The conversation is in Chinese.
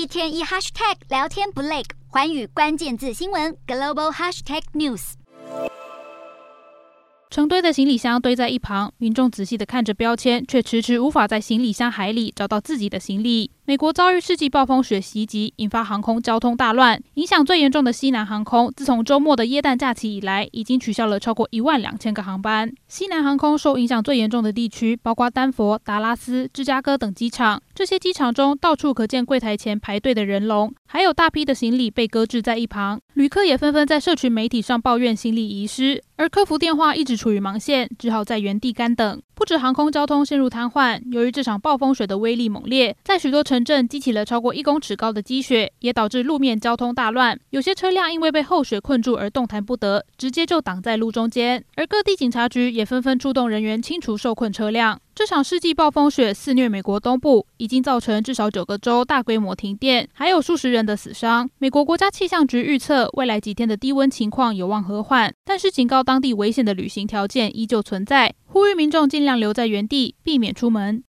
一天一 hashtag 聊天不累，寰宇关键字新闻 global hashtag news。成堆的行李箱堆在一旁，民众仔细的看着标签，却迟迟无法在行李箱海里找到自己的行李。美国遭遇世纪暴风雪袭击，引发航空交通大乱。影响最严重的西南航空，自从周末的耶诞假期以来，已经取消了超过一万两千个航班。西南航空受影响最严重的地区，包括丹佛、达拉斯、芝加哥等机场。这些机场中，到处可见柜台前排队的人龙，还有大批的行李被搁置在一旁。旅客也纷纷在社群媒体上抱怨行李遗失，而客服电话一直处于忙线，只好在原地干等。不止航空交通陷入瘫痪，由于这场暴风雪的威力猛烈，在许多城镇激起了超过一公尺高的积雪，也导致路面交通大乱。有些车辆因为被厚雪困住而动弹不得，直接就挡在路中间。而各地警察局也纷纷出动人员清除受困车辆。这场世纪暴风雪肆虐美国东部，已经造成至少九个州大规模停电，还有数十人的死伤。美国国家气象局预测，未来几天的低温情况有望和缓，但是警告当地危险的旅行条件依旧存在。呼吁民众尽量留在原地，避免出门。